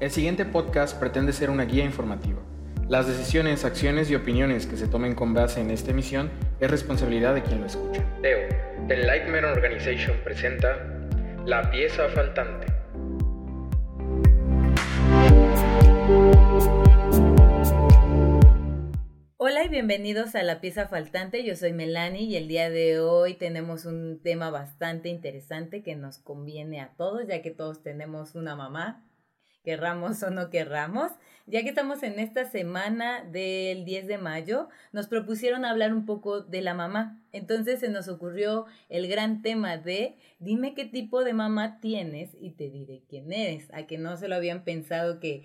El siguiente podcast pretende ser una guía informativa. Las decisiones, acciones y opiniones que se tomen con base en esta emisión es responsabilidad de quien lo escucha. Deo, The Lightman Organization presenta La pieza faltante. Hola y bienvenidos a La pieza faltante. Yo soy Melanie y el día de hoy tenemos un tema bastante interesante que nos conviene a todos, ya que todos tenemos una mamá querramos o no querramos. Ya que estamos en esta semana del 10 de mayo, nos propusieron hablar un poco de la mamá. Entonces se nos ocurrió el gran tema de dime qué tipo de mamá tienes y te diré quién eres. A que no se lo habían pensado que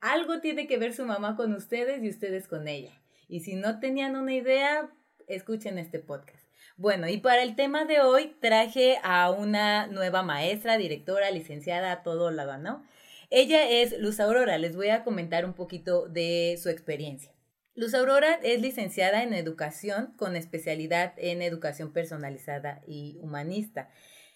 algo tiene que ver su mamá con ustedes y ustedes con ella. Y si no tenían una idea, escuchen este podcast. Bueno, y para el tema de hoy traje a una nueva maestra, directora, licenciada, todo lado, ¿no? Ella es Luz Aurora, les voy a comentar un poquito de su experiencia. Luz Aurora es licenciada en educación con especialidad en educación personalizada y humanista.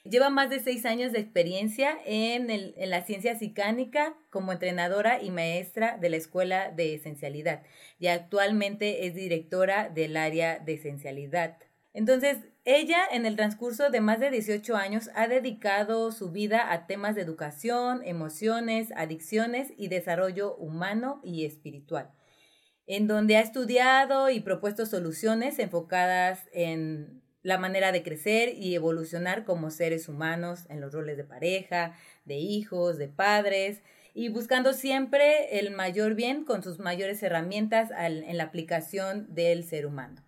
Lleva más de seis años de experiencia en, en, la ciencia psicánica como entrenadora y maestra de la Escuela de Esencialidad y actualmente es directora del área de Esencialidad. Entonces, ella, en el transcurso de más de 18 años, ha dedicado su vida a temas de educación, emociones, adicciones y desarrollo humano y espiritual, en donde ha estudiado y propuesto soluciones enfocadas en la manera de crecer y evolucionar como seres humanos en los roles de pareja, de hijos, de padres, y buscando siempre el mayor bien con sus mayores herramientas en la aplicación del ser humano.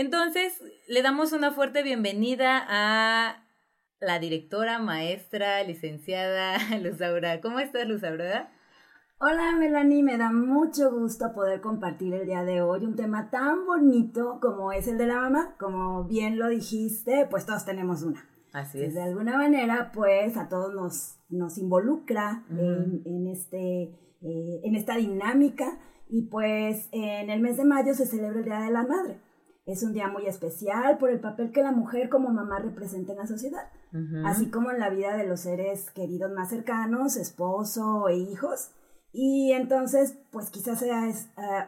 Entonces, le damos una fuerte bienvenida a la directora, maestra, licenciada Luz Aura. ¿Cómo estás, Luz Aura? Hola, Melanie. Me da mucho gusto poder compartir el día de hoy un tema tan bonito como es el de la mamá. Como bien lo dijiste, pues todos tenemos una. Así es. De alguna manera, pues a todos nos, nos involucra en, este, eh, en esta dinámica. Y pues en el mes de mayo se celebra el Día de la Madre. Es un día muy especial por el papel que la mujer como mamá representa en la sociedad, así como en la vida de los seres queridos más cercanos, esposo e hijos. Y entonces, pues quizás sea eh,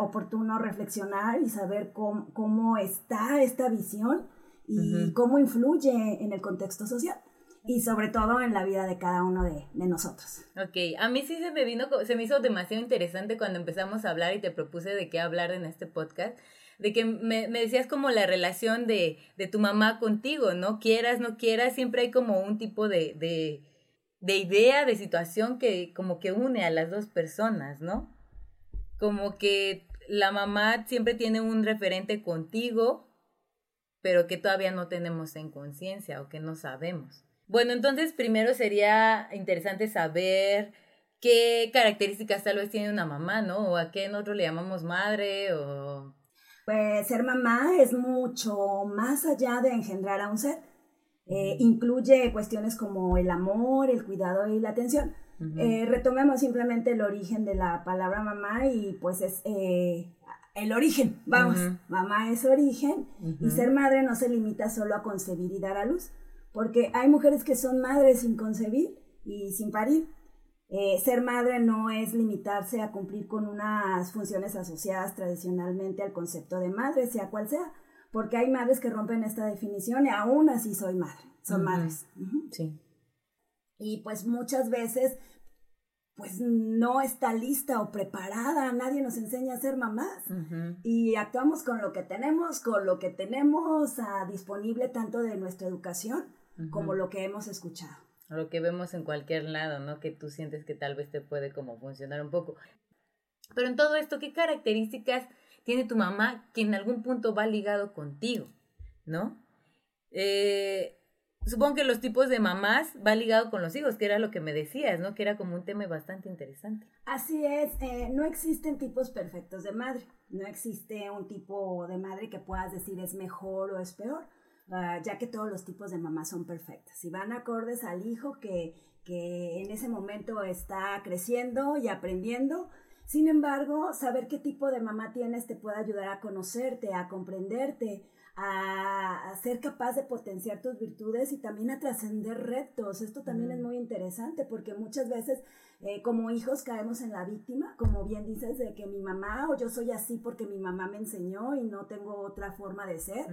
oportuno reflexionar y saber cómo, está esta visión y cómo influye en el contexto social y sobre todo en la vida de cada uno de, de, nosotros. Ok, a mí sí se me vino, se me hizo demasiado interesante cuando empezamos a hablar y te propuse de qué hablar en este podcast, de que me, me decías como la relación de, de, tu mamá contigo, ¿no? Quieras, no quieras, siempre hay como un tipo de, de, de idea, de situación que como que une a las dos personas, ¿no? Como que la mamá siempre tiene un referente contigo, pero que todavía no tenemos en conciencia o que no sabemos. Bueno, entonces primero sería interesante saber qué características tal vez tiene una mamá, ¿no? O a qué nosotros le llamamos madre o pues ser mamá es mucho más allá de engendrar a un ser. Eh, incluye cuestiones como el amor, el cuidado y la atención. Eh, retomemos simplemente el origen de la palabra mamá y pues es eh, el origen, vamos, mamá es origen y ser madre no se limita solo a concebir y dar a luz, porque hay mujeres que son madres sin concebir y sin parir. Eh, ser madre no es limitarse a cumplir con unas funciones asociadas tradicionalmente al concepto de madre, sea cual sea, porque hay madres que rompen esta definición y aún así soy madre, son madres. Sí. Y pues muchas veces pues no está lista o preparada, nadie nos enseña a ser mamás. Y actuamos con lo que tenemos, con lo que tenemos ah, disponible tanto de nuestra educación como lo que hemos escuchado lo que vemos en cualquier lado, ¿no? Que tú sientes que tal vez te puede como funcionar un poco. Pero en todo esto, ¿qué características tiene tu mamá que en algún punto va ligado contigo, ¿no? Eh, supongo que los tipos de mamás va ligado con los hijos, que era lo que me decías, ¿no? Que era como un tema bastante interesante. Así es, eh, no existen tipos perfectos de madre, no existe un tipo de madre que puedas decir es mejor o es peor Ah, ya que todos los tipos de mamás son perfectas y van acordes al hijo que, que en ese momento está creciendo y aprendiendo. Sin embargo, saber qué tipo de mamá tienes te puede ayudar a conocerte, a comprenderte, a, ser capaz de potenciar tus virtudes y también a trascender retos. Esto también es muy interesante porque muchas veces eh, como hijos caemos en la víctima, como bien dices, de que mi mamá o yo soy así porque mi mamá me enseñó y no tengo otra forma de ser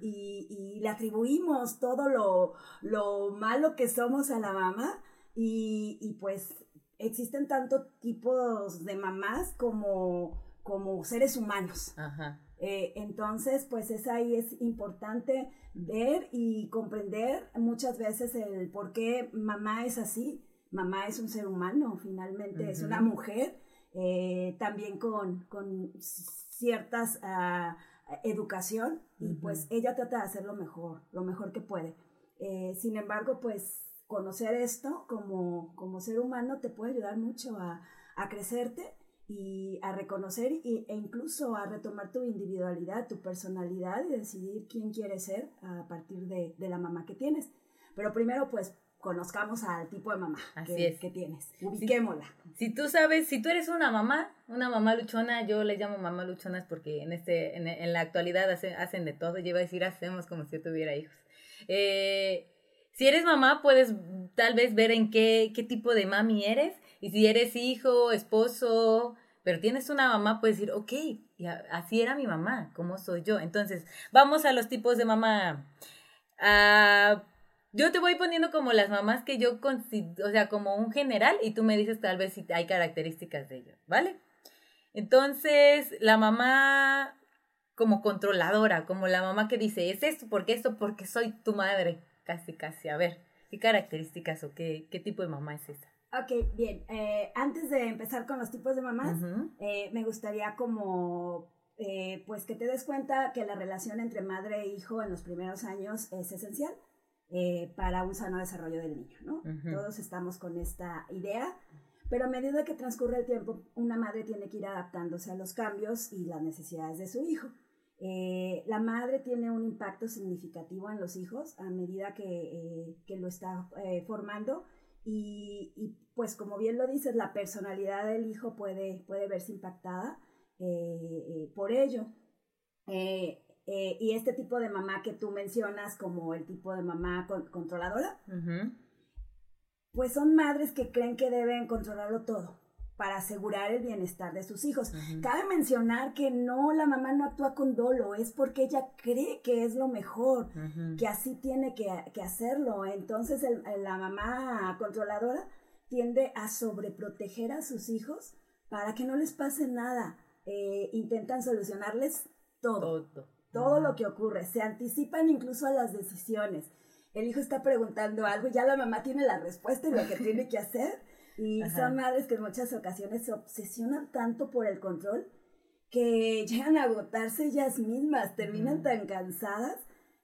y, y, le atribuimos todo lo, lo, malo que somos a la mamá y, y pues existen tantos tipos de mamás como, como seres humanos. Ajá. Eh, entonces, pues es ahí es importante ver y comprender muchas veces el por qué mamá es así. Mamá es un ser humano, finalmente es una mujer, eh, también con, con ciertas uh, educación y pues ella trata de hacer lo mejor, lo mejor que puede. Eh, sin embargo, pues conocer esto como, como ser humano te puede ayudar mucho a, a crecerte y a reconocer y, e incluso a retomar tu individualidad, tu personalidad y decidir quién quieres ser a partir de, de la mamá que tienes. Pero primero, pues, conozcamos al tipo de mamá que, que, tienes. Ubiquémosla. Si, tú sabes, si tú eres una mamá, una mamá luchona, yo le llamo mamá luchonas porque en, este, en, en la actualidad hacen, hacen de todo. Yo iba a decir, hacemos como si yo tuviera hijos. Eh, si eres mamá, puedes tal vez ver en qué, qué tipo de mami eres. Y si eres hijo, esposo, pero tienes una mamá, puedes decir, ok, así era mi mamá, ¿cómo soy yo? Entonces, vamos a los tipos de mamá. Ah, yo te voy poniendo como las mamás que yo considero, o sea, como un general, y tú me dices tal vez si hay características de ello, ¿vale? Entonces, la mamá como controladora, como la mamá que dice, es esto, porque esto, porque soy tu madre, casi, casi. A ver, ¿qué características o qué, qué tipo de mamá es esa? Ok, bien. Eh, antes de empezar con los tipos de mamás, eh, me gustaría como, eh, pues que te des cuenta que la relación entre madre e hijo en los primeros años es esencial para un sano desarrollo del niño, ¿no? Todos estamos con esta idea, pero a medida que transcurre el tiempo, una madre tiene que ir adaptándose a los cambios y las necesidades de su hijo. la madre tiene un impacto significativo en los hijos a medida que, que lo está formando y, y, pues como bien lo dices, la personalidad del hijo puede, puede verse impactada eh, eh, por ello. Eh, y este tipo de mamá que tú mencionas como el tipo de mamá controladora, pues son madres que creen que deben controlarlo todo para asegurar el bienestar de sus hijos. Cabe mencionar que no, la mamá no actúa con dolo, es porque ella cree que es lo mejor, que así tiene que, hacerlo. Entonces la mamá controladora tiende a sobreproteger a sus hijos para que no les pase nada. Eh, intentan solucionarles todo, todo, todo lo que ocurre, se anticipan incluso a las decisiones. El hijo está preguntando algo y ya la mamá tiene la respuesta y lo que tiene que hacer y son madres que en muchas ocasiones se obsesionan tanto por el control que llegan a agotarse ellas mismas, terminan tan cansadas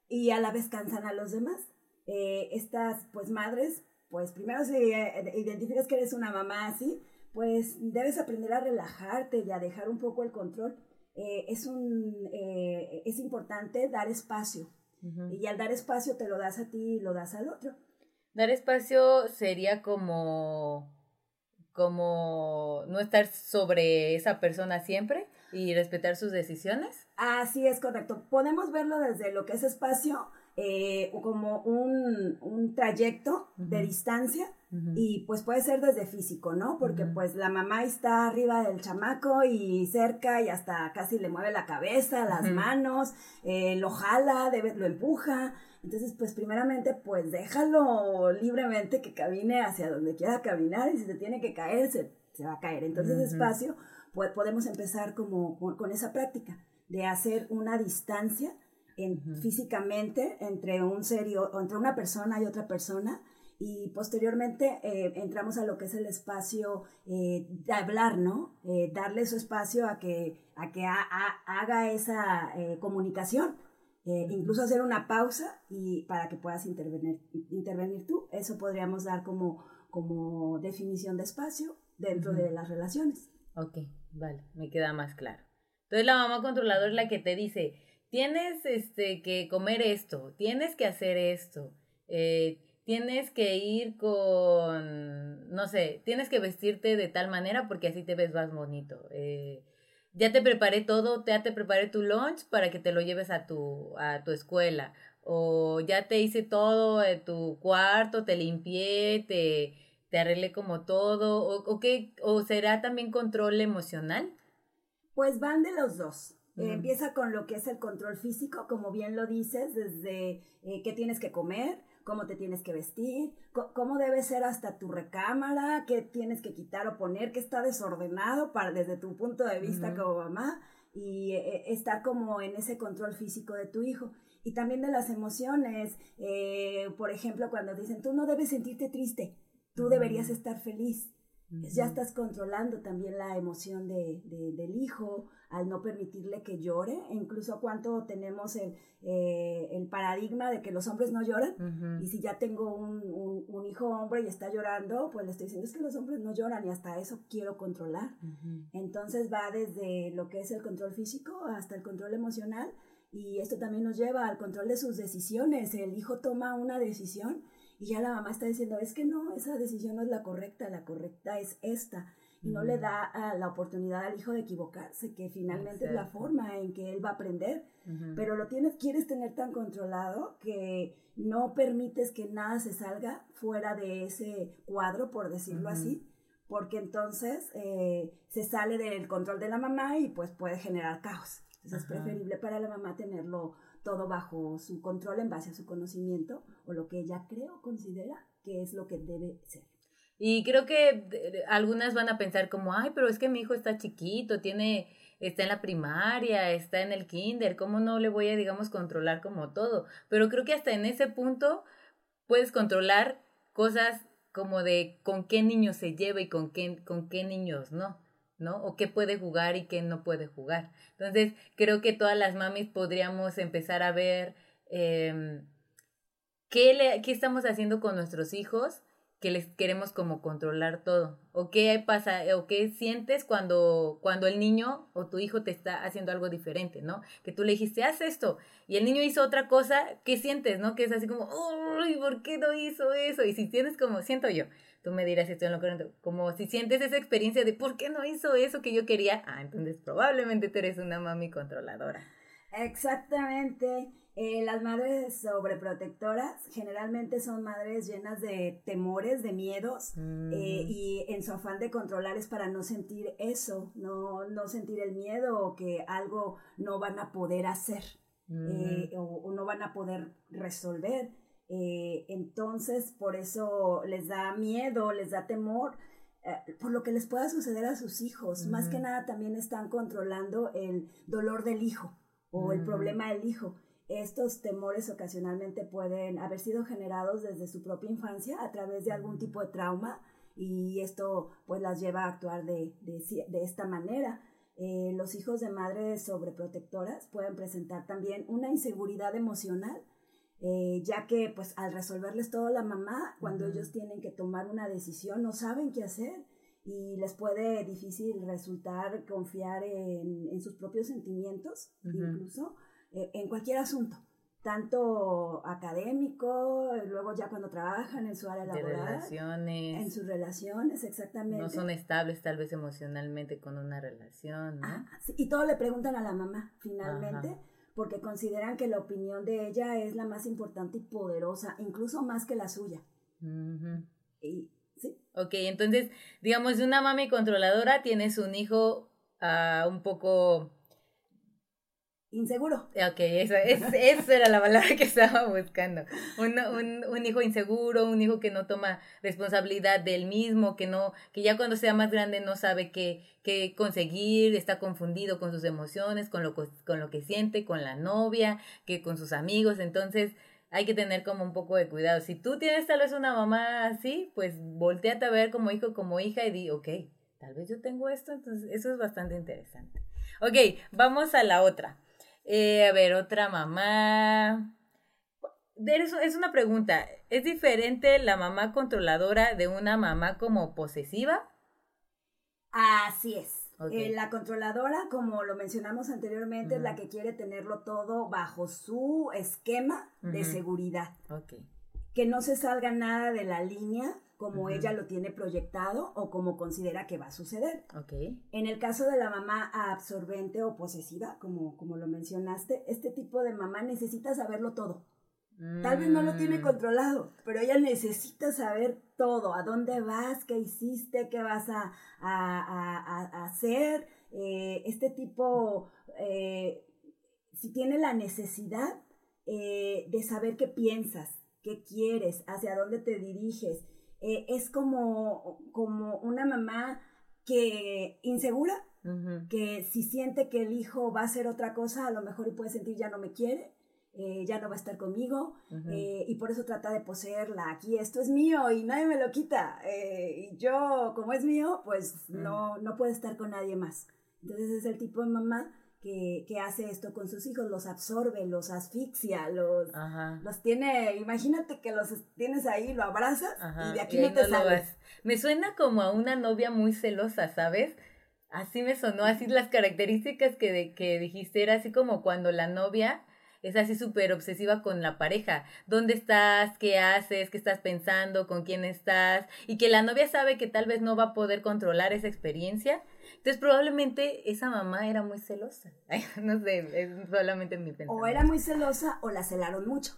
y a la vez cansan a los demás. Eh, estas pues madres, pues primero si eh, identificas que eres una mamá así, pues debes aprender a relajarte y a dejar un poco el control. Eh, es, un, es importante dar espacio y al dar espacio te lo das a ti y lo das al otro. Dar espacio sería como como no estar sobre esa persona siempre y respetar sus decisiones. Así es, correcto. Podemos verlo desde lo que es espacio eh, como un, un trayecto de distancia y pues puede ser desde físico, ¿no? Porque pues la mamá está arriba del chamaco y cerca y hasta casi le mueve la cabeza, las manos, eh, lo jala, debe, lo empuja. Entonces, pues primeramente, pues déjalo libremente que camine hacia donde quiera caminar y si se tiene que caer, se, se va a caer. Entonces, despacio, pues, podemos empezar como con, esa práctica de hacer una distancia en, físicamente entre un serio, entre una persona y otra persona y posteriormente eh, entramos a lo que es el espacio eh, de hablar, ¿no? Eh, darle su espacio a que, a que haga esa comunicación incluso hacer una pausa y para que puedas intervenir, intervenir tú. Eso podríamos dar como, como definición de espacio dentro de las relaciones. Ok, vale, me queda más claro. Entonces la mamá controladora es la que te dice, tienes este, que comer esto, tienes que hacer esto, eh, tienes que ir con, no sé, tienes que vestirte de tal manera porque así te ves más bonito. Eh, ya te preparé todo, ya te preparé tu lunch para que te lo lleves a tu, a tu escuela. O ya te hice todo en tu cuarto, te limpié, te, te arreglé como todo. O, o, qué, ¿O será también control emocional? Pues van de los dos. Empieza con lo que es el control físico, como bien lo dices, desde eh, qué tienes que comer, cómo te tienes que vestir, cómo debe ser hasta tu recámara, qué tienes que quitar o poner, qué está desordenado para desde tu punto de vista como mamá y eh, eh, estar como en ese control físico de tu hijo. Y también de las emociones, eh, por ejemplo, cuando dicen, tú no debes sentirte triste, tú deberías estar feliz. Ya estás controlando también la emoción de, del hijo al no permitirle que llore, e incluso cuánto tenemos el, eh, el paradigma de que los hombres no lloran, y si ya tengo un, un, hijo hombre y está llorando, pues le estoy diciendo es que los hombres no lloran y hasta eso quiero controlar. Entonces va desde lo que es el control físico hasta el control emocional, y esto también nos lleva al control de sus decisiones. El hijo toma una decisión y ya la mamá está diciendo, es que no, esa decisión no es la correcta, la correcta es esta. Y no le da la oportunidad al hijo de equivocarse, que finalmente es la forma en que él va a aprender. Pero lo tienes, quieres tener tan controlado que no permites que nada se salga fuera de ese cuadro, por decirlo así, porque entonces eh, se sale del control de la mamá y pues puede generar caos. Entonces es preferible para la mamá tenerlo todo bajo su control en base a su conocimiento o lo que ella cree o considera que es lo que debe ser. Y creo que algunas van a pensar como, ay, pero es que mi hijo está chiquito, tiene, está en la primaria, está en el kinder, ¿cómo no le voy a, digamos, controlar como todo? Pero creo que hasta en ese punto puedes controlar cosas como de con qué niños se lleva y con qué, con qué niños no. ¿No? O qué puede jugar y qué no puede jugar. Entonces, creo que todas las mamis podríamos empezar a ver eh, qué, le, qué estamos haciendo con nuestros hijos que les queremos como controlar todo o qué pasa o qué sientes cuando cuando el niño o tu hijo te está haciendo algo diferente, ¿no? Que tú le dijiste, "Haz esto" y el niño hizo otra cosa, ¿qué sientes, no? Que es así como, "Uy, ¿por qué no hizo eso?" Y si tienes como siento yo, tú me dirás si estoy en lo correcto, como si sientes esa experiencia de ¿por qué no hizo eso que yo quería? Ah, entonces probablemente tú eres una mami controladora. Exactamente. Eh, las madres sobreprotectoras generalmente son madres llenas de temores, de miedos, eh, mm. y en su afán de controlar es para no sentir eso, no, no sentir el miedo o que algo no van a poder hacer eh, mm. o, no van a poder resolver. Entonces, por eso les da miedo, les da temor por lo que les pueda suceder a sus hijos. Más que nada también están controlando el dolor del hijo o el problema del hijo estos temores ocasionalmente pueden haber sido generados desde su propia infancia a través de algún tipo de trauma y esto pues las lleva a actuar de, de, esta manera. Eh, los hijos de madres sobreprotectoras pueden presentar también una inseguridad emocional, eh, ya que pues al resolverles todo la mamá, cuando ellos tienen que tomar una decisión no saben qué hacer y les puede difícil resultar confiar en, en sus propios sentimientos incluso eh, en cualquier asunto, tanto académico, luego ya cuando trabajan en su área laboral, relaciones, en sus relaciones, exactamente. No son estables tal vez emocionalmente con una relación, ¿no? y todo le preguntan a la mamá, finalmente. Porque consideran que la opinión de ella es la más importante y poderosa, incluso más que la suya. y, ¿sí? Ok, entonces, digamos, de una mami controladora tienes un hijo uh, un poco Inseguro. Ok, eso, es, era la palabra que estaba buscando. Un, un, un, hijo inseguro, un hijo que no toma responsabilidad del mismo, que no, que ya cuando sea más grande no sabe qué, qué conseguir, está confundido con sus emociones, con lo, con lo que siente, con la novia, que con sus amigos. Entonces, hay que tener como un poco de cuidado. Si tú tienes tal vez una mamá así, pues volteate a ver como hijo, como hija y di, ok, tal vez yo tengo esto, entonces eso es bastante interesante. Ok, vamos a la otra. Eh, a ver, otra mamá. Es una pregunta. ¿Es diferente la mamá controladora de una mamá como posesiva? Así es. Eh, la controladora, como lo mencionamos anteriormente, es la que quiere tenerlo todo bajo su esquema de seguridad. Que no se salga nada de la línea como ella lo tiene proyectado o como considera que va a suceder. Ok. En el caso de la mamá absorbente o posesiva, como, como lo mencionaste, este tipo de mamá necesita saberlo todo. Tal vez no lo tiene Mm. controlado, pero ella necesita saber todo, a dónde vas, qué hiciste, qué vas a, a- a- a hacer. eh, este tipo, eh, si tiene la necesidad eh, de saber qué piensas, qué quieres, hacia dónde te diriges, eh, es como, como una mamá que insegura, que si siente que el hijo va a hacer otra cosa, a lo mejor y puede sentir ya no me quiere, eh, ya no va a estar conmigo, eh, y por eso trata de poseerla. Aquí esto es mío y nadie me lo quita. eh, y yo, como es mío, pues no, no puede estar con nadie más. Entonces es el tipo de mamá que, que hace esto con sus hijos, los absorbe, los asfixia, los, Ajá. los tiene, imagínate que los tienes ahí, lo abrazas Ajá, y de aquí y no te sales. vas. Me suena como a una novia muy celosa, ¿sabes? Así me sonó, así las características que, de- que dijiste, era así como cuando la novia es así súper obsesiva con la pareja. ¿Dónde estás? ¿Qué haces? ¿Qué estás pensando? ¿Con quién estás? Y que la novia sabe que tal vez no va a poder controlar esa experiencia. Entonces probablemente esa mamá era muy celosa. Ay, no sé, es solamente mi pensamiento. O era muy celosa o la celaron mucho.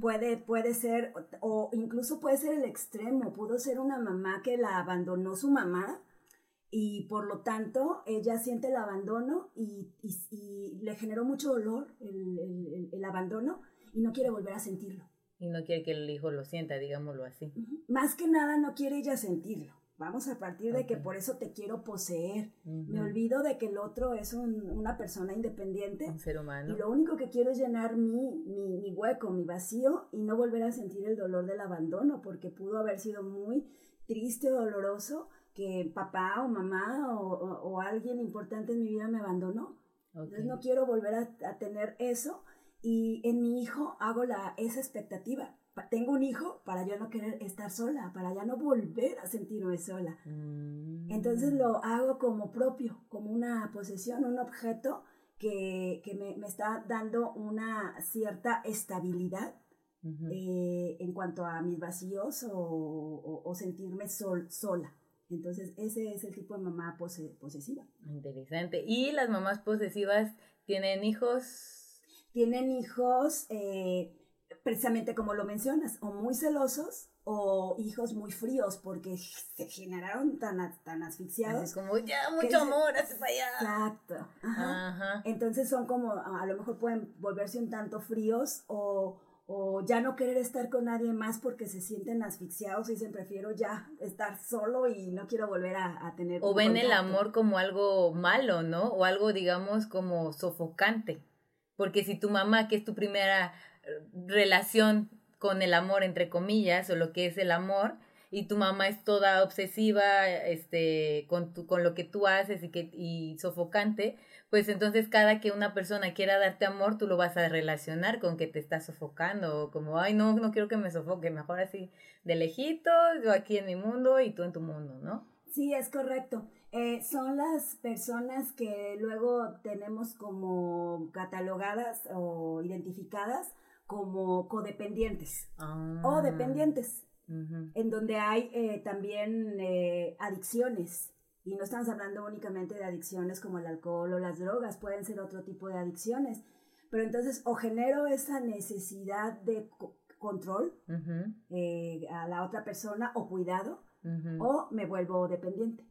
Puede, puede ser, o, o incluso puede ser el extremo, pudo ser una mamá que la abandonó su mamá y por lo tanto ella siente el abandono y, y- y le generó mucho dolor el, el- el- el abandono y no quiere volver a sentirlo. Y no quiere que el hijo lo sienta, digámoslo así. Más que nada no quiere ella sentirlo. Vamos a partir de que por eso te quiero poseer. Me olvido de que el otro es un- una persona independiente Un ser humano. y lo único que quiero es llenar mi, mi, mi hueco, mi vacío y no volver a sentir el dolor del abandono, porque pudo haber sido muy triste o doloroso que papá o mamá o, o- o alguien importante en mi vida me abandonó. Entonces no quiero volver a, a tener eso y en mi hijo hago la, esa expectativa. Pa- Tengo un hijo para yo no querer estar sola, para ya no volver a sentirme sola. Mm. Entonces lo hago como propio, como una posesión, un objeto que, que me, me está dando una cierta estabilidad eh, en cuanto a mis vacíos o, o- o sentirme sol, sola. Entonces ese es el tipo de mamá pose- posesiva. Interesante. ¿Y las mamás posesivas tienen hijos? Tienen hijos eh, precisamente como lo mencionas, o muy celosos o hijos muy fríos porque se generaron tan, tan asfixiados. Así como, ya, ¿Qué mucho amor, hace para allá. Exacto. Ajá. Ajá. Entonces son como, a lo mejor pueden volverse un tanto fríos o, o ya no querer estar con nadie más porque se sienten asfixiados y dicen prefiero ya estar solo y no quiero volver a, a tener. O ven el contacto". amor como algo malo, ¿no? O algo, digamos, como sofocante. Porque si tu mamá, que es tu primera eh, relación con el amor, entre comillas, o lo que es el amor, y tu mamá es toda obsesiva este, con, tu, con lo que tú haces y, que, y sofocante, pues entonces cada que una persona quiera darte amor, tú lo vas a relacionar con que te está sofocando, o como, ay, no, no quiero que me sofoque, mejor así, de lejitos, yo aquí en mi mundo y tú en tu mundo, ¿no? Sí, es correcto. Eh, son las personas que luego tenemos como catalogadas o identificadas como codependientes Ah. o dependientes. Ujú. en donde hay eh, también eh, adicciones. Y no estamos hablando únicamente de adicciones como el alcohol o las drogas, pueden ser otro tipo de adicciones. Pero entonces o genero esa necesidad de co- control eh, a la otra persona o cuidado, o me vuelvo dependiente.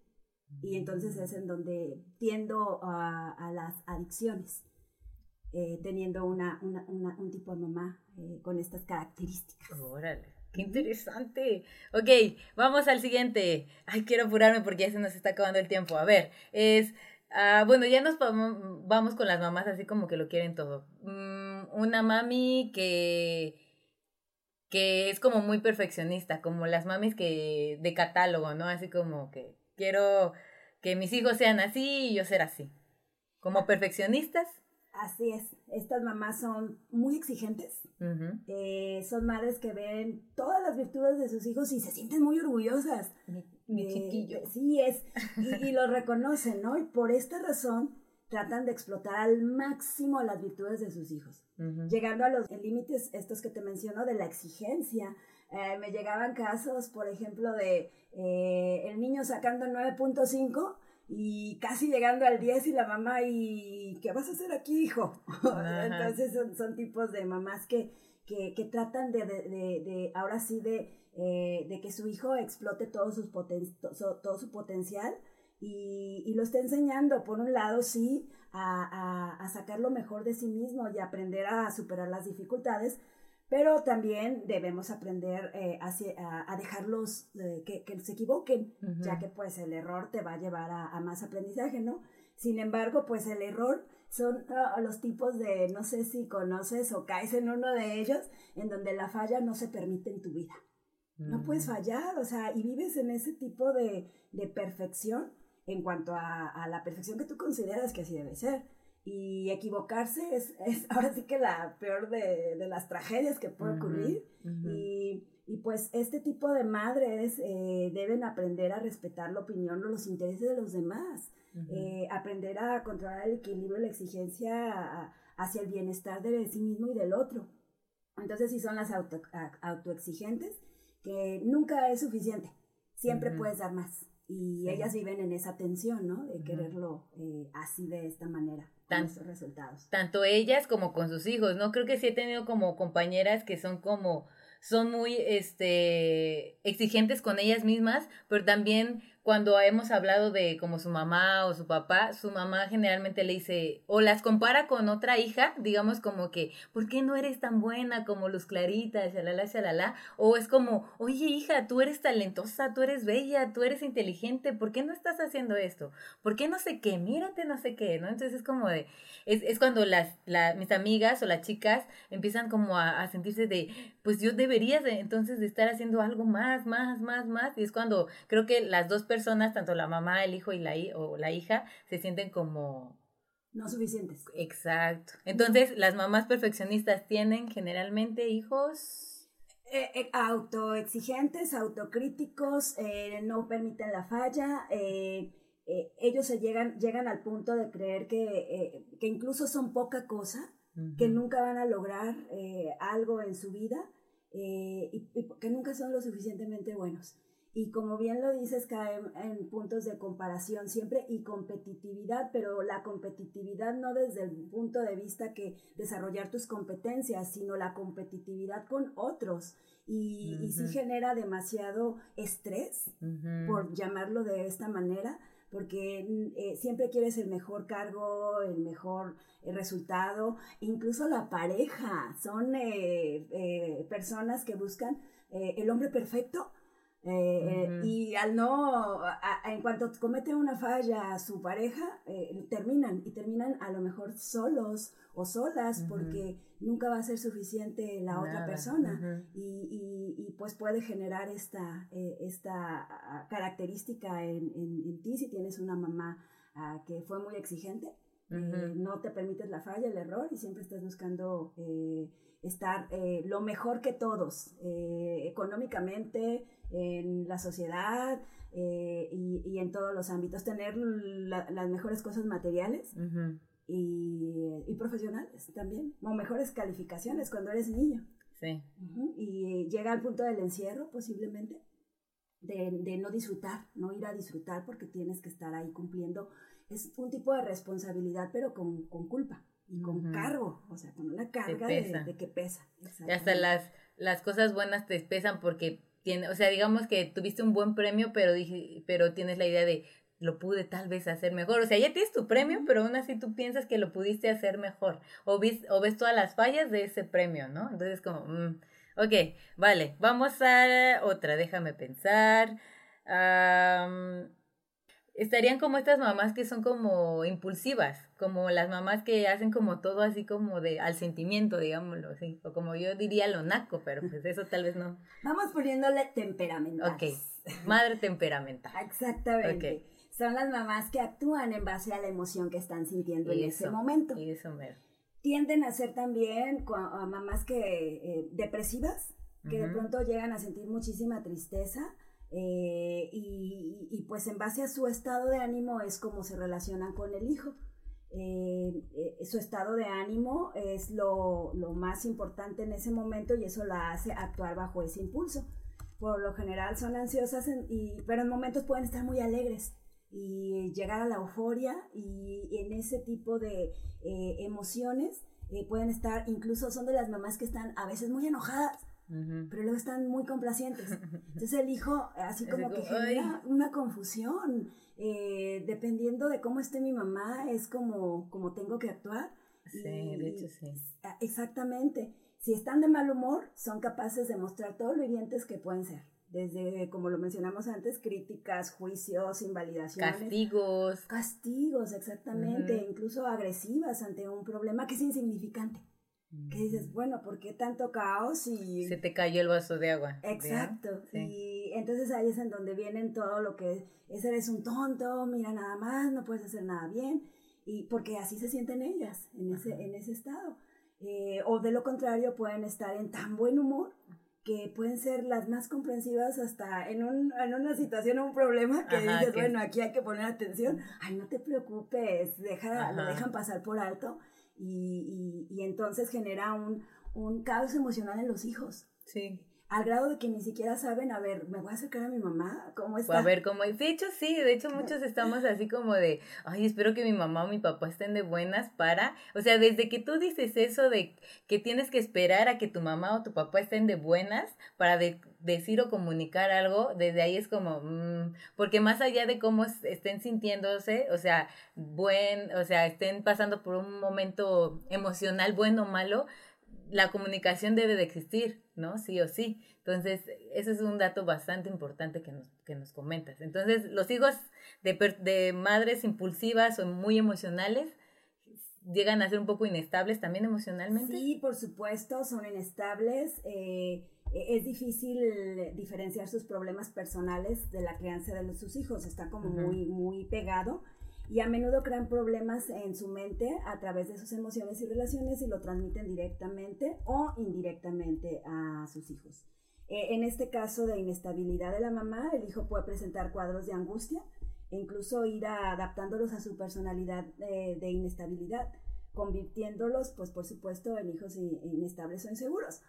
Y entonces es en donde tiendo a, a las adicciones, eh, teniendo una, una- una- un tipo de mamá eh, con estas características. Órale, qué interesante. Ok, vamos al siguiente. Ay, quiero apurarme porque ya se nos está acabando el tiempo. A ver, es, ah, bueno, ya nos vamos con las mamás así como que lo quieren todo. Mm, una mami que que es como muy perfeccionista, como las mamis que de catálogo, ¿no? Así como que quiero que mis hijos sean así y yo ser así. Como perfeccionistas. Así es, estas mamás son muy exigentes. Eh, son madres que ven todas las virtudes de sus hijos y se sienten muy orgullosas. Mi, mi Eh, chiquillo. Sí, es. Y, y lo reconocen, ¿no? Y por esta razón tratan de explotar al máximo las virtudes de sus hijos, llegando a los límites estos que te menciono de la exigencia, eh, me llegaban casos, por ejemplo, de eh, el niño sacando 9.5 y casi llegando al 10 y la mamá, ¿y qué vas a hacer aquí, hijo? Entonces son, son, tipos de mamás que, que, que tratan de, de, de, ahora sí, de, eh, de que su hijo explote todo, sus poten todo su potencial y, y, lo está enseñando, por un lado, sí, a, a, a sacar lo mejor de sí mismo y aprender a superar las dificultades, pero también debemos aprender eh, a, a, dejarlos eh, que, que, se equivoquen, ya que pues el error te va a llevar a, a, más aprendizaje, ¿no? Sin embargo, pues el error son uh, los tipos de, no sé si conoces o caes en uno de ellos, en donde la falla no se permite en tu vida. No puedes fallar, o sea, y vives en ese tipo de, de perfección en cuanto a, a la perfección que tú consideras que así debe ser. Y equivocarse es, es ahora sí que la peor de, de las tragedias que puede ocurrir. y, y, pues este tipo de madres eh, deben aprender a respetar la opinión o los intereses de los demás. eh, aprender a controlar el equilibrio y la exigencia hacia el bienestar de sí mismo y del otro. Entonces, si son las auto, autoexigentes, que nunca es suficiente, siempre puedes dar más. Y ellas viven en esa tensión, ¿no? De quererlo eh, así de esta manera tanto, resultados. Tanto ellas como con sus hijos, ¿no? Creo que sí he tenido como compañeras que son como, son muy, este, exigentes con ellas mismas, pero también cuando hemos hablado de como su mamá o su papá, su mamá generalmente le dice, o las compara con otra hija, digamos como que, ¿por qué no eres tan buena como Luz Clarita, shalala, shalala? O es como, oye hija, tú eres talentosa, tú eres bella, tú eres inteligente, ¿por qué no estás haciendo esto? ¿Por qué no sé qué? Mírate no sé qué, ¿no? Entonces es como de, es, es cuando las, la, mis amigas o las chicas empiezan como a, a sentirse de, pues yo debería de, entonces de estar haciendo algo más, más, más, más, y es cuando creo que las dos personas personas, tanto la mamá, el hijo y la, o la hija, se sienten como... No suficientes. Exacto. Entonces, las mamás perfeccionistas tienen generalmente hijos... Eh, eh, autoexigentes, autocríticos, eh, no permiten la falla, eh, ellos se llegan, llegan al punto de creer que, que incluso son poca cosa, uh -huh. que nunca van a lograr algo en su vida y, y que nunca son lo suficientemente buenos y como bien lo dices, caen en puntos de comparación siempre y competitividad, pero la competitividad no desde el punto de vista que desarrollar tus competencias, sino la competitividad con otros. Y, uh -huh. y sí genera demasiado estrés, uh -huh. por llamarlo de esta manera, porque eh, siempre quieres el mejor cargo, el mejor eh, resultado, incluso la pareja, son eh, eh personas que buscan eh, el hombre perfecto, eh, uh -huh. y al no, a, a, en cuanto comete una falla a su pareja, eh, terminan y terminan a lo mejor solos o solas uh -huh. porque nunca va a ser suficiente la Nada. otra persona uh -huh. y, y, y, pues puede generar esta, eh, esta característica en, en, en, ti si tienes una mamá uh, que fue muy exigente. Eh, no te permites la falla, el error y siempre estás buscando eh, estar lo mejor que todos, económicamente, en la sociedad eh, y, y, en todos los ámbitos, tener la, las mejores cosas materiales uh -huh. y, y, profesionales también, o mejores calificaciones cuando eres niño. Sí. Uh -huh. Y llega al punto del encierro posiblemente, de, de, no disfrutar, no ir a disfrutar porque tienes que estar ahí cumpliendo. Es un tipo de responsabilidad, pero con, con culpa y con uh -huh. cargo, o sea, con una carga de, de, que pesa. Y hasta las, las cosas buenas te pesan porque tiene, o sea, digamos que tuviste un buen premio, pero dije, pero tienes la idea de lo pude tal vez hacer mejor. O sea, ya tienes tu premio, pero aún así tú piensas que lo pudiste hacer mejor. O ves, o ves todas las fallas de ese premio, ¿no? Entonces, como, mm, ok, vale, vamos a otra, déjame pensar. Um, estarían como estas mamás que son como impulsivas, como las mamás que hacen como todo así como de al sentimiento, digámoslo así, o como yo diría lo naco, pero pues eso tal vez no. Vamos poniéndole temperamental. Ok, madre temperamental. Exactamente. Okay. Son las mamás que actúan en base a la emoción que están sintiendo y en eso, ese momento. Y eso mero. Tienden a ser también a mamás que eh, depresivas, que uh -huh. de pronto llegan a sentir muchísima tristeza, eh, y, y, pues en base a su estado de ánimo es como se relacionan con el hijo. eh, eh, su estado de ánimo es lo, lo, más importante en ese momento y eso la hace actuar bajo ese impulso. Por lo general son ansiosas, y, pero en momentos pueden estar muy alegres y llegar a la euforia y, en ese tipo de emociones pueden estar, incluso son de las mamás que están a veces muy enojadas pero luego están muy complacientes. Entonces el hijo así como que genera una confusión. Eh, dependiendo de cómo esté mi mamá, es como, como tengo que actuar. Sí, de hecho sí. Ah, exactamente. Si están de mal humor, son capaces de mostrar todo lo hirientes que pueden ser. Desde, como lo mencionamos antes, críticas, juicios, invalidaciones. Castigos. Castigos, exactamente. Incluso agresivas ante un problema que es insignificante que dices, bueno, ¿por qué tanto caos? Y... Se te cayó el vaso de agua. Exacto. Y entonces ahí es en donde vienen todo lo que es, eres un tonto, mira nada más, no puedes hacer nada bien. Y porque así se sienten ellas en ese, en ese estado. Eh, o de lo contrario, pueden estar en tan buen humor que pueden ser las más comprensivas hasta en, un, en una situación o un problema que dices, bueno, aquí hay que poner atención. Ay, no te preocupes, deja, lo dejan pasar por alto y, y, y entonces genera un, un, caos emocional en los hijos. Sí. Al grado de que ni siquiera saben, a ver, me voy a acercar a mi mamá, ¿cómo está? a ver cómo De hecho, sí, de hecho muchos estamos así como de, ay, espero que mi mamá o mi papá estén de buenas para, o sea, desde que tú dices eso de que tienes que esperar a que tu mamá o tu papá estén de buenas para decir o comunicar algo, desde ahí es como, mmm, porque más allá de cómo estén sintiéndose, o sea, buen, o sea, estén pasando por un momento emocional bueno o malo, la comunicación debe de existir, ¿no? Sí o sí. Entonces, ese es un dato bastante importante que nos, que nos comentas. Entonces, los hijos de, de madres impulsivas o muy emocionales llegan a ser un poco inestables también emocionalmente. Sí, por supuesto, son inestables. Eh, es difícil diferenciar sus problemas personales de la crianza de sus hijos. Está como muy, muy pegado y a menudo crean problemas en su mente a través de sus emociones y relaciones y lo transmiten directamente o indirectamente a sus hijos. Eh, en este caso de inestabilidad de la mamá, el hijo puede presentar cuadros de angustia e incluso ir adaptándolos a su personalidad de, inestabilidad, convirtiéndolos, pues por supuesto, en hijos inestables o inseguros.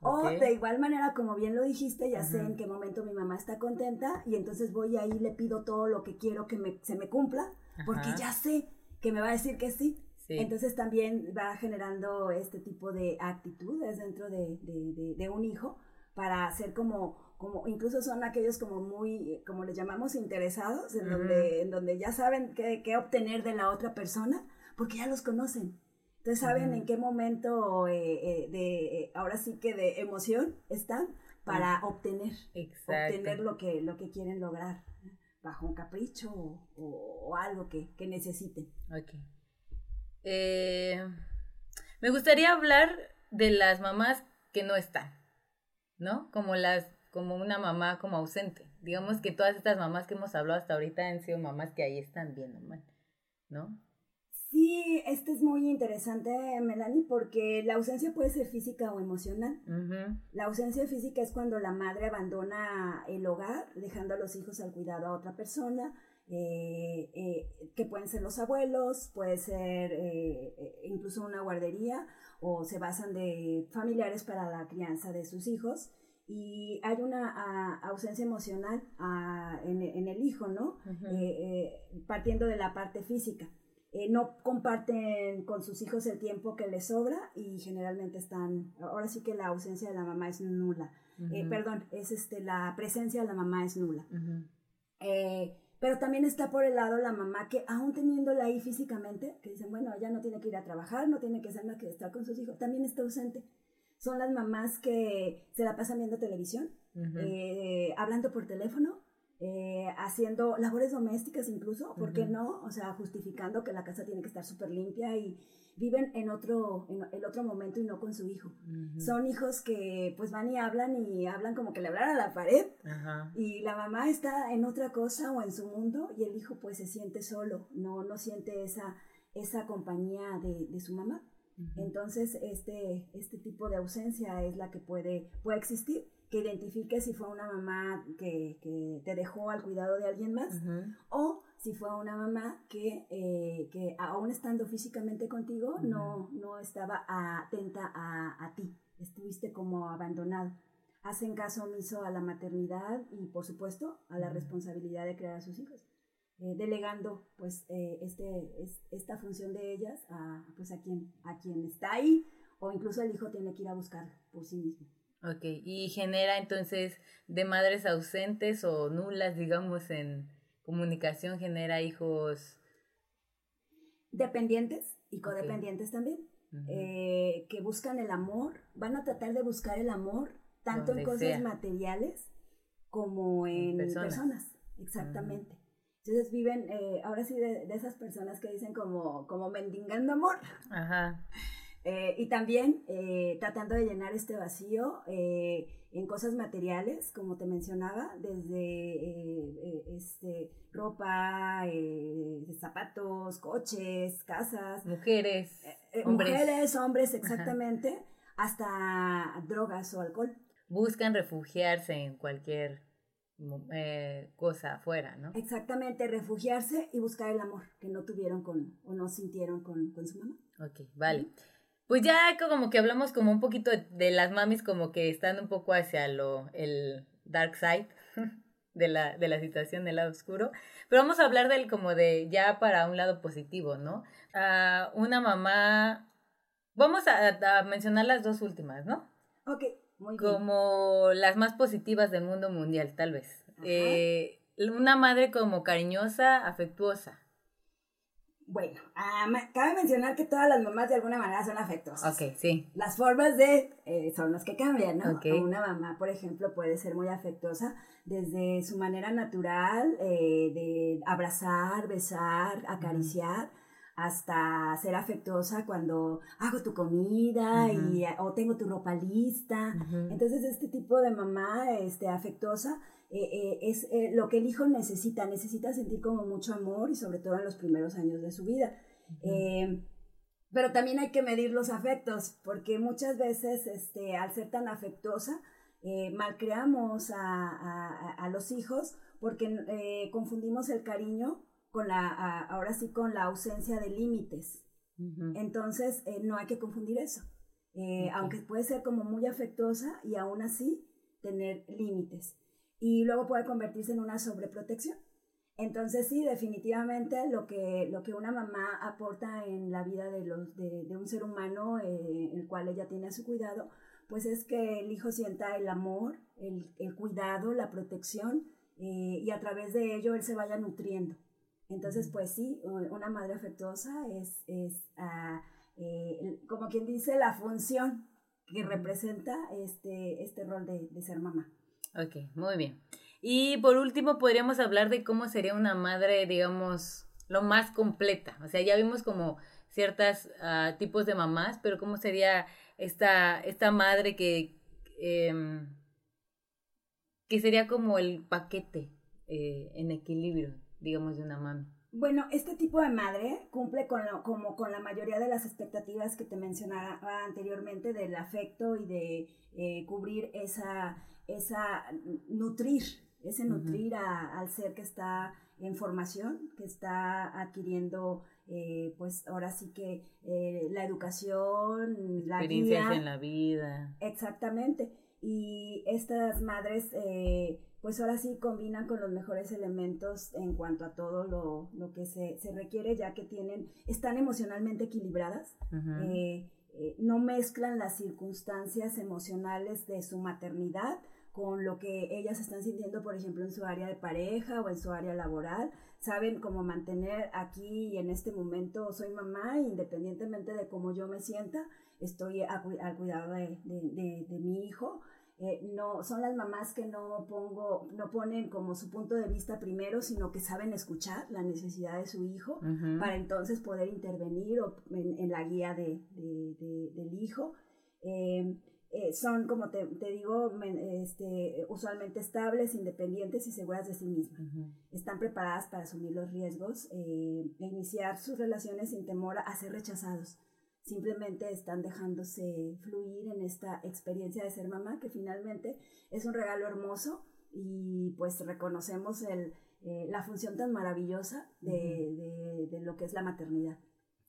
O de igual manera, como bien lo dijiste, ya sé en qué momento mi mamá está contenta y entonces voy ahí y le pido todo lo que quiero que se me cumpla porque ya sé que me va a decir que sí. Entonces también va generando este tipo de actitudes dentro de, de, de, un hijo para ser como, como, incluso son aquellos como muy, como les llamamos, interesados, en, donde, en donde ya saben qué, qué, obtener de la otra persona, porque ya los conocen. Entonces saben en qué momento eh, eh, de, eh, ahora sí que de emoción están para obtener, obtener lo que, lo que quieren lograr bajo un capricho o, algo que, que, necesiten. Ok. Eh, me gustaría hablar de las mamás que no están, ¿no? Como las, como una mamá como ausente. Digamos que todas estas mamás que hemos hablado hasta ahorita han sido mamás que ahí están bien ¿no? Sí, este es muy interesante, Melanie, porque la ausencia puede ser física o emocional. La ausencia física es cuando la madre abandona el hogar, dejando a los hijos al cuidado a otra persona, eh, eh, que pueden ser los abuelos, puede ser eh, incluso una guardería, o se basan de familiares para la crianza de sus hijos. Y hay una ausencia emocional en, el hijo, ¿no? partiendo de la parte física. Eh, no comparten con sus hijos el tiempo que les sobra y generalmente están, ahora sí que la ausencia de la mamá es nula. Eh, perdón, es este, la presencia de la mamá es nula. Eh, pero también está por el lado la mamá que aún teniéndola ahí físicamente, que dicen, bueno, ella no tiene que ir a trabajar, no tiene que hacer nada que estar con sus hijos, también está ausente. Son las mamás que se la pasan viendo televisión, hablando por teléfono, eh, haciendo labores domésticas incluso, ¿por qué no? O sea, justificando que la casa tiene que estar súper limpia y viven en otro, en el otro momento y no con su hijo. Son hijos que pues van y hablan y hablan como que le hablan a la pared y la mamá está en otra cosa o en su mundo y el hijo pues se siente solo, no, no siente esa, esa compañía de, de su mamá. Entonces, este, este tipo de ausencia es la que puede, puede existir que identifique si fue una mamá que, que te dejó al cuidado de alguien más o si fue una mamá que, eh, que aún estando físicamente contigo, no, no estaba atenta a, a, ti, estuviste como abandonado. Hacen caso omiso a la maternidad y, por supuesto, a la responsabilidad de crear a sus hijos, eh, delegando pues eh, este, esta función de ellas a, pues, a, quien, a quien está ahí o incluso el hijo tiene que ir a buscar por sí mismo. Ok, y genera entonces de madres ausentes o nulas, digamos, en comunicación, genera hijos... Dependientes y codependientes también, eh, que buscan el amor, van a tratar de buscar el amor tanto en cosas materiales como en, personas. exactamente. Entonces viven, eh, ahora sí, de, de, esas personas que dicen como, como mendigando amor. Ajá. Eh, y también eh, tratando de llenar este vacío eh, en cosas materiales, como te mencionaba, desde este, ropa, zapatos, coches, casas. Mujeres. hombres. Mujeres, hombres, exactamente, hasta drogas o alcohol. Buscan refugiarse en cualquier cosa afuera, ¿no? Exactamente, refugiarse y buscar el amor que no tuvieron con o no sintieron con, con su mamá. Ok, vale. Pues ya como que hablamos como un poquito de, las mamis como que están un poco hacia lo, el dark side de la, de la situación del lado oscuro. Pero vamos a hablar del como de ya para un lado positivo, ¿no? Uh, una mamá, vamos a, mencionar las dos últimas, ¿no? Ok, muy bien. Como las más positivas del mundo mundial, tal vez. Eh, una madre como cariñosa, afectuosa. Bueno, cabe mencionar que todas las mamás de alguna manera son afectuosas. Ok, sí. Las formas de eh, son las que cambian, ¿no? Una mamá, por ejemplo, puede ser muy afectuosa desde su manera natural eh, de abrazar, besar, acariciar, hasta ser afectuosa cuando hago tu comida y, o tengo tu ropa lista. Entonces, este tipo de mamá este, afectuosa eh, eh, es eh, lo que el hijo necesita, necesita sentir como mucho amor y sobre todo en los primeros años de su vida. pero también hay que medir los afectos, porque muchas veces este, al ser tan afectuosa, malcreamos a, a, los hijos porque confundimos el cariño con la, ahora sí, con la ausencia de límites. Entonces, no hay que confundir eso. Aunque puede ser como muy afectuosa y aún así tener límites y luego puede convertirse en una sobreprotección. Entonces sí, definitivamente lo que, lo que una mamá aporta en la vida de, los, de, de un ser humano, eh, el cual ella tiene a su cuidado, pues es que el hijo sienta el amor, el, el cuidado, la protección, eh, y a través de ello él se vaya nutriendo. Entonces, pues sí, una madre afectuosa es, es eh, como quien dice, la función que representa este, este rol de, de ser mamá. Ok, muy bien. Y por último, podríamos hablar de cómo sería una madre, digamos, lo más completa. O sea, ya vimos como ciertos ah, tipos de mamás, pero cómo sería esta, esta madre que, em, que sería como el paquete eh, en equilibrio, digamos, de una mami. Bueno, este tipo de madre cumple con lo, como con la mayoría de las expectativas que te mencionaba anteriormente del afecto y de eh, cubrir esa esa nutrir, ese nutrir al ser que está en formación, que está adquiriendo, eh, pues ahora sí que eh, la educación, la guía. en la vida. Exactamente. Y estas madres, eh, pues ahora sí combinan con los mejores elementos en cuanto a todo lo, lo que se, se, requiere, ya que tienen, están emocionalmente equilibradas. no mezclan las circunstancias emocionales de su maternidad con lo que ellas están sintiendo, por ejemplo, en su área de pareja o en su área laboral. Saben cómo mantener aquí y en este momento soy mamá, independientemente de cómo yo me sienta, estoy al cuidado de, de, mi hijo. Eh, no, son las mamás que no, pongo, no ponen como su punto de vista primero, sino que saben escuchar la necesidad de su hijo para entonces poder intervenir en, la guía de, del hijo. Eh, eh, son, como te, te digo, este, usualmente estables, independientes y seguras de sí mismas. Están preparadas para asumir los riesgos eh, e iniciar sus relaciones sin temor a ser rechazados. Simplemente están dejándose fluir en esta experiencia de ser mamá, que finalmente es un regalo hermoso y pues reconocemos el, eh, la función tan maravillosa de, de, lo que es la maternidad.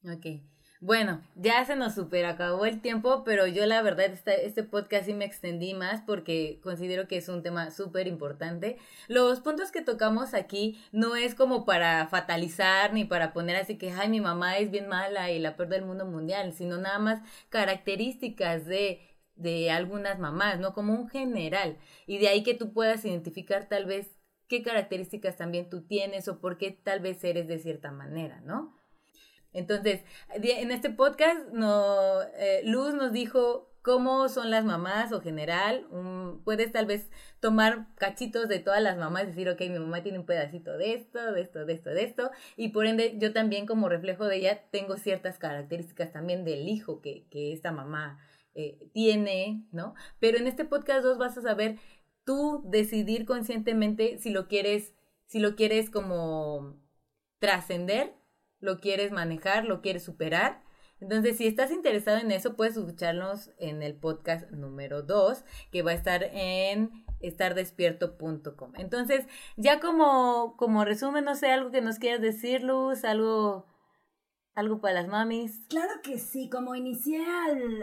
Ok. Bueno, ya se nos super acabó el tiempo, pero yo la verdad este, podcast sí me extendí más porque considero que es un tema súper importante. Los puntos que tocamos aquí no es como para fatalizar ni para poner así que, ay, mi mamá es bien mala y la peor del mundo mundial, sino nada más características de de algunas mamás, ¿no? Como un general. Y de ahí que tú puedas identificar tal vez qué características también tú tienes o por qué tal vez eres de cierta manera, ¿no? Entonces, en este podcast, no, eh, Luz nos dijo cómo son las mamás o general. puedes tal vez tomar cachitos de todas las mamás decir, ok, mi mamá tiene un pedacito de esto, de esto, de esto, de esto. Y por ende, yo también como reflejo de ella tengo ciertas características también del hijo que, que esta mamá eh, tiene, ¿no? Pero en este podcast 2 vas a saber tú decidir conscientemente si lo quieres, si lo quieres como trascender lo quieres manejar, lo quieres superar. Entonces, si estás interesado en eso, puedes escucharnos en el podcast número 2, que va a estar en estardespierto.com. Entonces, ya como, como resumen, no sé, algo que nos quieras decir, Luz, algo, algo para las mamis. Claro que sí, como inicié,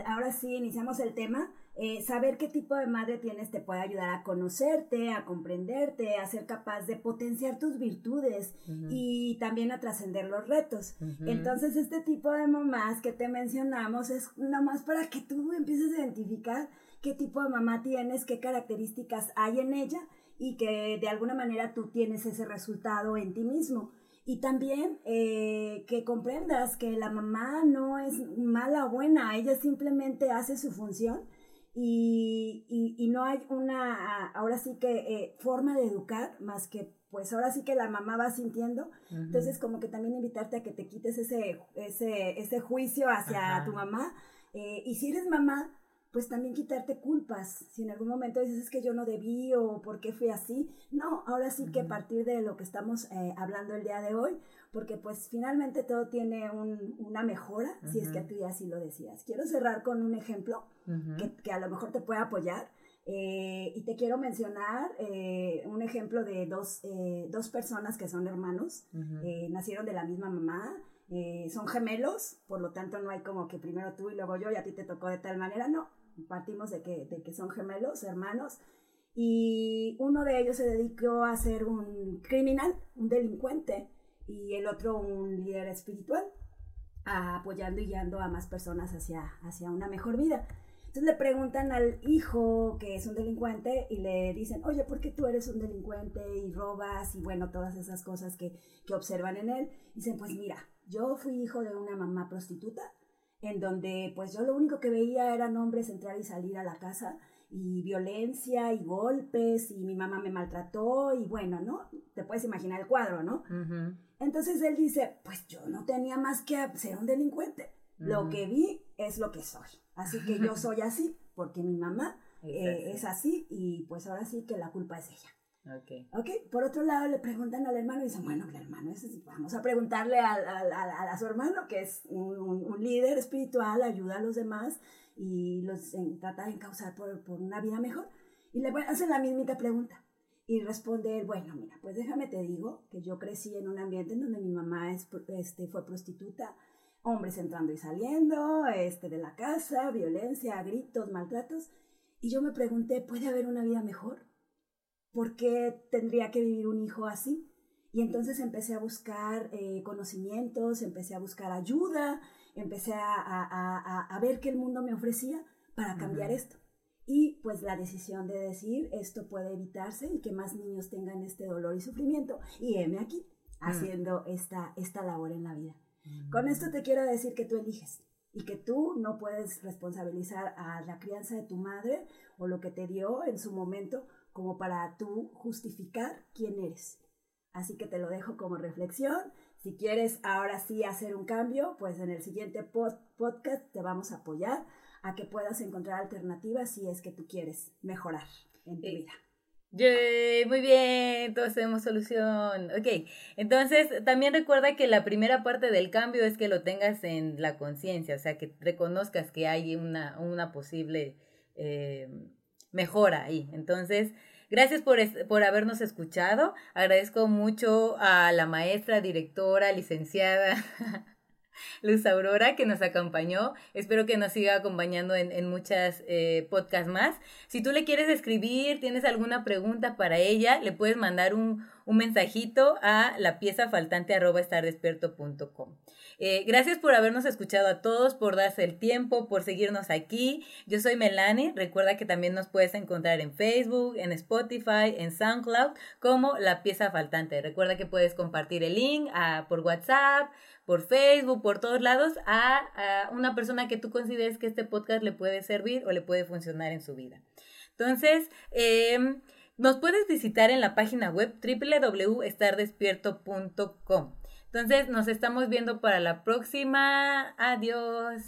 ahora sí, iniciamos el tema. Eh, saber qué tipo de madre tienes te puede ayudar a conocerte, a comprenderte, a ser capaz de potenciar tus virtudes y también a trascender los retos. Entonces, este tipo de mamás que te mencionamos es nomás para que tú empieces a identificar qué tipo de mamá tienes, qué características hay en ella y que de alguna manera tú tienes ese resultado en ti mismo. Y también eh, que comprendas que la mamá no es mala o buena, ella simplemente hace su función y, y, no hay una, ahora sí que eh, forma de educar más que pues ahora sí que la mamá va sintiendo. Entonces como que también invitarte a que te quites ese, ese, ese juicio hacia tu mamá. Eh, y si eres mamá, pues también quitarte culpas. Si en algún momento dices es que yo no debí o por qué fui así. No, ahora sí que a partir de lo que estamos eh, hablando el día de hoy, porque pues finalmente todo tiene un, una mejora, si es que tú ya así lo decías. Quiero cerrar con un ejemplo que, que, a lo mejor te puede apoyar. Eh, y te quiero mencionar eh, un ejemplo de dos, eh, dos, personas que son hermanos, nacieron de la misma mamá, son gemelos, por lo tanto no hay como que primero tú y luego yo y a ti te tocó de tal manera, no, partimos de que, de que son gemelos, hermanos, y uno de ellos se dedicó a ser un criminal, un delincuente, y el otro un líder espiritual, apoyando y guiando a más personas hacia, hacia una mejor vida. Entonces le preguntan al hijo que es un delincuente y le dicen, oye, ¿por qué tú eres un delincuente y robas? Y bueno, todas esas cosas que, que observan en él. Dicen, pues mira, yo fui hijo de una mamá prostituta, en donde pues yo lo único que veía eran hombres entrar y salir a la casa y violencia y golpes y mi mamá me maltrató y bueno, ¿no? Te puedes imaginar el cuadro, ¿no? Entonces él dice, pues yo no tenía más que ser un delincuente. Lo que vi es lo que soy. Así que yo soy así porque mi mamá eh, es así y pues ahora sí que la culpa es ella. Okay. ok. Por otro lado, le preguntan al hermano y dicen, bueno, el hermano, es, vamos a preguntarle a, a, a, su hermano, que es un, un, líder espiritual, ayuda a los demás y los trata de encauzar por, por, una vida mejor. Y le hacen la mismita pregunta. Y responde bueno, mira, pues déjame te digo que yo crecí en un ambiente en donde mi mamá es, este, fue prostituta, hombres entrando y saliendo, este, de la casa, violencia, gritos, maltratos. Y yo me pregunté, ¿puede haber una vida mejor? ¿Por qué tendría que vivir un hijo así? Y entonces empecé a buscar eh, conocimientos, empecé a buscar ayuda, empecé a, a, a, ver qué el mundo me ofrecía para cambiar esto. Y pues la decisión de decir esto puede evitarse y que más niños tengan este dolor y sufrimiento. Y heme aquí, mm. haciendo esta, esta labor en la vida. Con esto te quiero decir que tú eliges y que tú no puedes responsabilizar a la crianza de tu madre o lo que te dio en su momento como para tú justificar quién eres. Así que te lo dejo como reflexión. Si quieres ahora sí hacer un cambio, pues en el siguiente podcast te vamos a apoyar a que puedas encontrar alternativas si es que tú quieres mejorar en tu vida. muy bien, todos tenemos solución. Ok, entonces también recuerda que la primera parte del cambio es que lo tengas en la conciencia, o sea, que reconozcas que hay una, una posible eh, mejora ahí. Entonces, Gracias por, por habernos escuchado. Agradezco mucho a la maestra, directora, licenciada. Luz Aurora, que nos acompañó. Espero que nos siga acompañando en, en muchas eh, podcasts más. Si tú le quieres escribir, tienes alguna pregunta para ella, le puedes mandar un, un mensajito a la pieza faltante. Eh, gracias por habernos escuchado a todos, por darse el tiempo, por seguirnos aquí. Yo soy Melanie. Recuerda que también nos puedes encontrar en Facebook, en Spotify, en SoundCloud como La Pieza Faltante. Recuerda que puedes compartir el link ah, por WhatsApp, por Facebook, por todos lados a, una persona que tú consideres que este podcast le puede servir o le puede funcionar en su vida. Entonces, em, nos puedes visitar en la página web www.estardespierto.com. Entonces, nos estamos viendo para la próxima. Adiós.